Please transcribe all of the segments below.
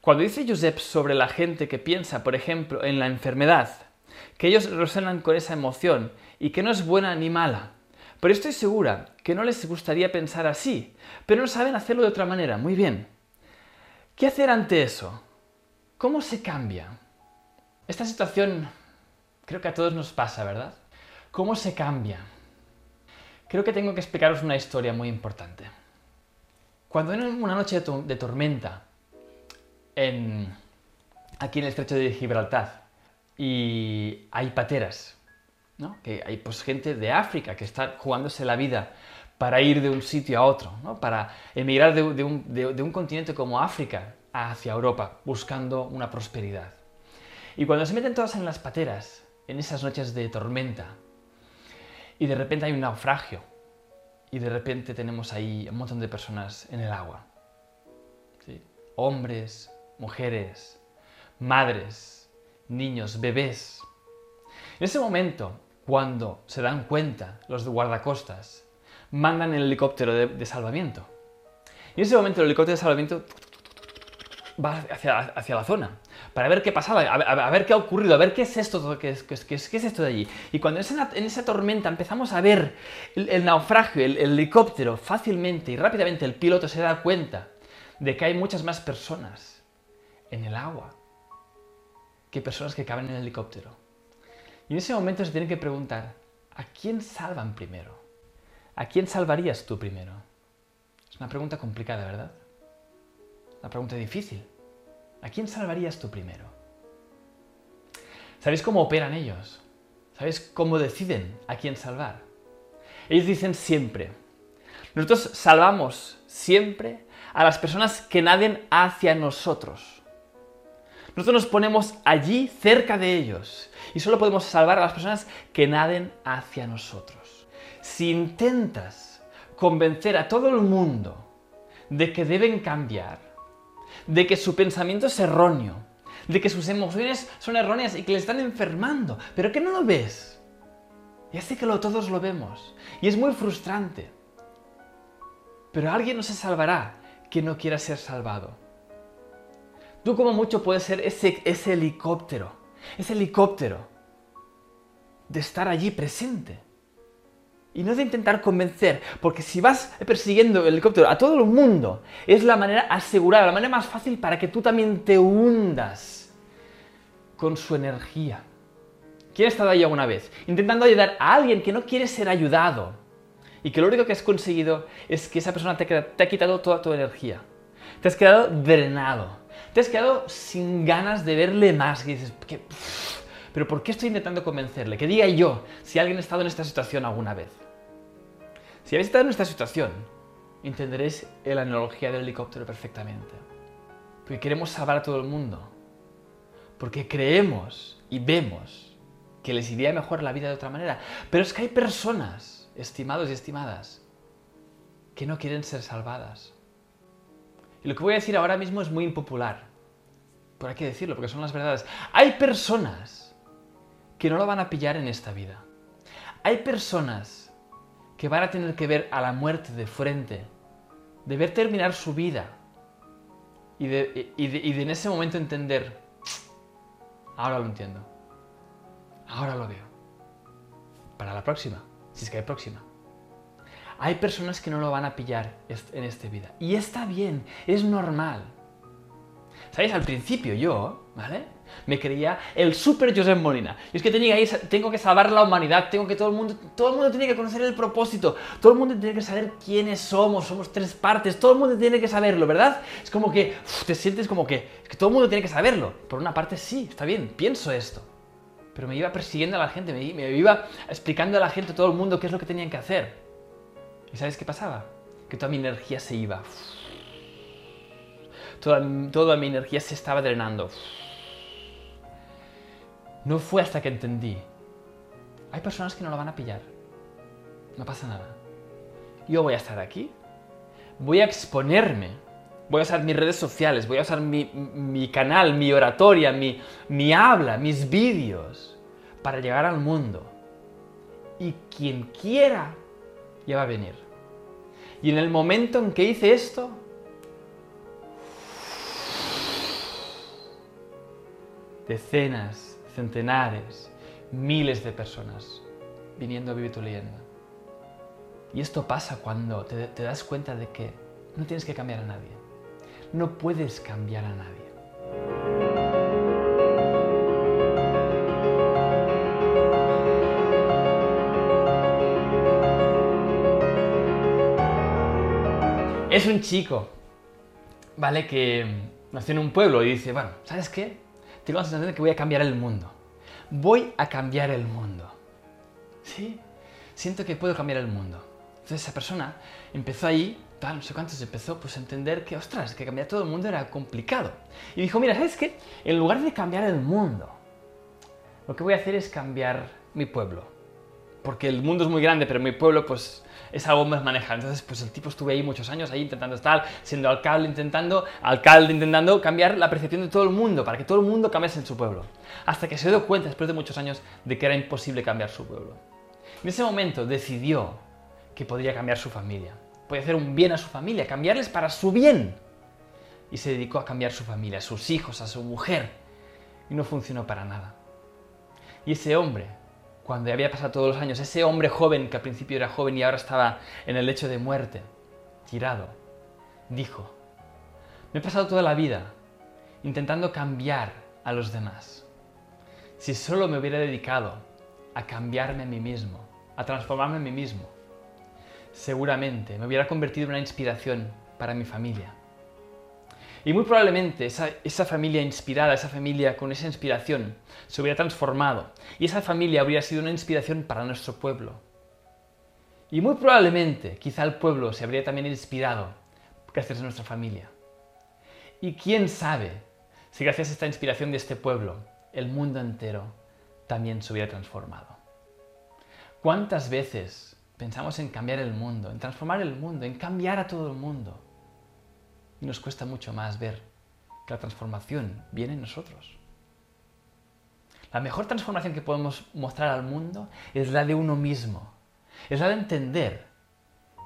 Cuando dice Josep sobre la gente que piensa, por ejemplo, en la enfermedad, que ellos resonan con esa emoción y que no es buena ni mala, pero estoy segura que no les gustaría pensar así, pero no saben hacerlo de otra manera. Muy bien. ¿Qué hacer ante eso? ¿Cómo se cambia? Esta situación creo que a todos nos pasa, ¿verdad? ¿Cómo se cambia? Creo que tengo que explicaros una historia muy importante. Cuando en una noche de, tormenta, aquí en el estrecho de Gibraltar, y hay pateras, ¿no? que hay pues, gente de África que está jugándose la vida para ir de un sitio a otro, ¿no? para emigrar de, un, de un continente como África hacia Europa, buscando una prosperidad. Y cuando se meten todas en las pateras, en esas noches de tormenta, y de repente hay un naufragio, y de repente tenemos ahí un montón de personas en el agua. Hombres, mujeres, madres, niños, bebés. En ese momento, cuando se dan cuenta los guardacostas, mandan el helicóptero de, de salvamiento. Y en ese momento el helicóptero de salvamiento va hacia, la zona para ver qué pasaba, a, ver qué ha ocurrido, a ver qué es esto, qué es, qué es, esto de allí. Y cuando en esa, tormenta empezamos a ver el, naufragio, el, helicóptero, fácilmente y rápidamente el piloto se da cuenta de que hay muchas más personas en el agua que personas que caben en el helicóptero. Y en ese momento se tienen que preguntar, ¿a quién salvan primero? ¿A quién salvarías tú primero? Es una pregunta complicada, ¿verdad? Una pregunta difícil. ¿A quién salvarías tú primero? ¿Sabéis cómo operan ellos? ¿Sabéis cómo deciden a quién salvar? Ellos dicen siempre, nosotros salvamos siempre a las personas que naden hacia nosotros. Nosotros nos ponemos allí cerca de ellos y solo podemos salvar a las personas que naden hacia nosotros. Si intentas convencer a todo el mundo de que deben cambiar, de que su pensamiento es erróneo, de que sus emociones son erróneas y que le están enfermando, pero que no lo ves. Y así que lo, todos lo vemos. Y es muy frustrante. Pero alguien no se salvará que no quiera ser salvado. Tú como mucho puedes ser ese, ese helicóptero, ese helicóptero de estar allí presente y no de intentar convencer, porque si vas persiguiendo el helicóptero a todo el mundo, es la manera asegurada, la manera más fácil para que tú también te hundas con su energía. ¿Quién ha estado ahí alguna vez? Intentando ayudar a alguien que no quiere ser ayudado y que lo único que has conseguido es que esa persona te, ha quitado toda tu energía. Te has quedado drenado. Te has quedado sin ganas de verle más. Y dices, pero ¿por qué estoy intentando convencerle? Que diga yo si alguien ha estado en esta situación alguna vez. Si habéis estado en esta situación, entenderéis la analogía del helicóptero perfectamente. Porque queremos salvar a todo el mundo. Porque creemos y vemos que les iría mejor la vida de otra manera. Pero es que hay personas, estimados y estimadas, que no quieren ser salvadas. Y lo que voy a decir ahora mismo es muy impopular. Pero hay que decirlo porque son las verdades. Hay personas que no lo van a pillar en esta vida. Hay personas que van a tener que ver a la muerte de frente, de ver terminar su vida y de, en ese momento entender, ahora lo entiendo, ahora lo veo, para la próxima, si es que hay próxima. Hay personas que no lo van a pillar en esta vida. Y está bien, es normal. ¿Sabéis? Al principio yo, ¿vale? Me creía el super Josep Molina. Y es que tenía ahí, tengo que salvar la humanidad, tengo que todo el mundo, todo el mundo tiene que conocer el propósito, todo el mundo tiene que saber quiénes somos, somos tres partes, todo el mundo tiene que saberlo, ¿verdad? Es como que te sientes como que, que todo el mundo tiene que saberlo. Por una parte sí, está bien, pienso esto. Pero me iba persiguiendo a la gente, me, me iba explicando a la gente, a todo el mundo, qué es lo que tenían que hacer. ¿Y sabes qué pasaba? Que toda mi energía se iba toda, mi energía se estaba drenando. No fue hasta que entendí. Hay personas que no lo van a pillar. No pasa nada. Yo voy a estar aquí. Voy a exponerme. Voy a usar mis redes sociales. Voy a usar mi, canal, mi oratoria, mi, mi habla, mis vídeos. Para llegar al mundo. Y quien quiera, ya va a venir. Y en el momento en que hice esto, decenas, centenares, miles de personas viniendo a vivir tu leyenda. Y esto pasa cuando te, te das cuenta de que no tienes que cambiar a nadie. No puedes cambiar a nadie. Es un chico, ¿vale? Que nació en un pueblo y dice, bueno, ¿sabes qué? Tengo la sensación de que voy a cambiar el mundo. Voy a cambiar el mundo. ¿Sí? Siento que puedo cambiar el mundo. Entonces esa persona empezó ahí, tal, no sé cuántos, empezó pues, a entender que, ostras, que cambiar todo el mundo era complicado. Y dijo, mira, ¿sabes qué? En lugar de cambiar el mundo, lo que voy a hacer es cambiar mi pueblo. Porque el mundo es muy grande, pero mi pueblo, pues es algo más manejado. Entonces, pues el tipo estuve ahí muchos años, ahí intentando estar, siendo alcalde, intentando, alcalde, intentando cambiar la percepción de todo el mundo, para que todo el mundo cambiase en su pueblo. Hasta que se dio cuenta, después de muchos años, de que era imposible cambiar su pueblo. En ese momento decidió que podría cambiar su familia. Podía hacer un bien a su familia, cambiarles para su bien. Y se dedicó a cambiar su familia, a sus hijos, a su mujer. Y no funcionó para nada. Y ese hombre cuando había pasado todos los años, ese hombre joven que al principio era joven y ahora estaba en el lecho de muerte, tirado, dijo, me he pasado toda la vida intentando cambiar a los demás. Si solo me hubiera dedicado a cambiarme a mí mismo, a transformarme en mí mismo, seguramente me hubiera convertido en una inspiración para mi familia. Y muy probablemente esa, familia inspirada, esa familia con esa inspiración, se hubiera transformado. Y esa familia habría sido una inspiración para nuestro pueblo. Y muy probablemente, quizá el pueblo se habría también inspirado gracias a nuestra familia. Y quién sabe si gracias a esta inspiración de este pueblo, el mundo entero también se hubiera transformado. ¿Cuántas veces pensamos en cambiar el mundo, en transformar el mundo, en cambiar a todo el mundo? Y nos cuesta mucho más ver que la transformación viene en nosotros. La mejor transformación que podemos mostrar al mundo es la de uno mismo. Es la de entender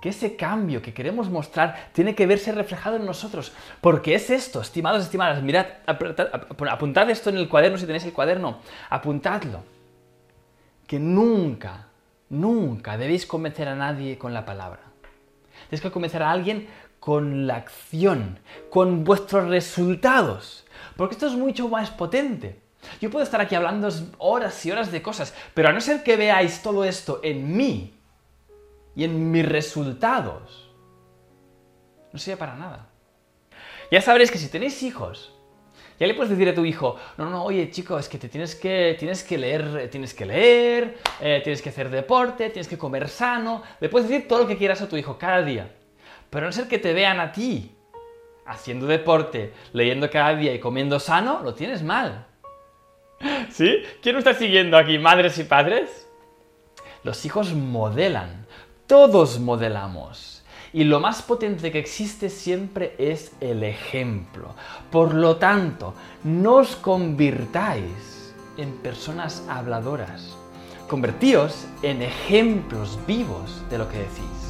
que ese cambio que queremos mostrar tiene que verse reflejado en nosotros. Porque es esto, estimados, estimadas, mirad, apuntad esto en el cuaderno si tenéis el cuaderno, apuntadlo. Que nunca, nunca debéis convencer a nadie con la palabra. Tenéis que convencer a alguien con la acción, con vuestros resultados. Porque esto es mucho más potente. Yo puedo estar aquí hablando horas y horas de cosas, pero a no ser que veáis todo esto en mí y en mis resultados, no sirve para nada. Ya sabréis que si tenéis hijos, ya le puedes decir a tu hijo, no, no, oye chico, es que te tienes que, tienes que leer, tienes que leer, eh, tienes que hacer deporte, tienes que comer sano. Le puedes decir todo lo que quieras a tu hijo cada día. Pero a no ser que te vean a ti haciendo deporte, leyendo cada día y comiendo sano, lo tienes mal. ¿Sí? ¿Quién nos está siguiendo aquí, madres y padres? Los hijos modelan, todos modelamos. Y lo más potente que existe siempre es el ejemplo. Por lo tanto, no os convirtáis en personas habladoras. Convertíos en ejemplos vivos de lo que decís.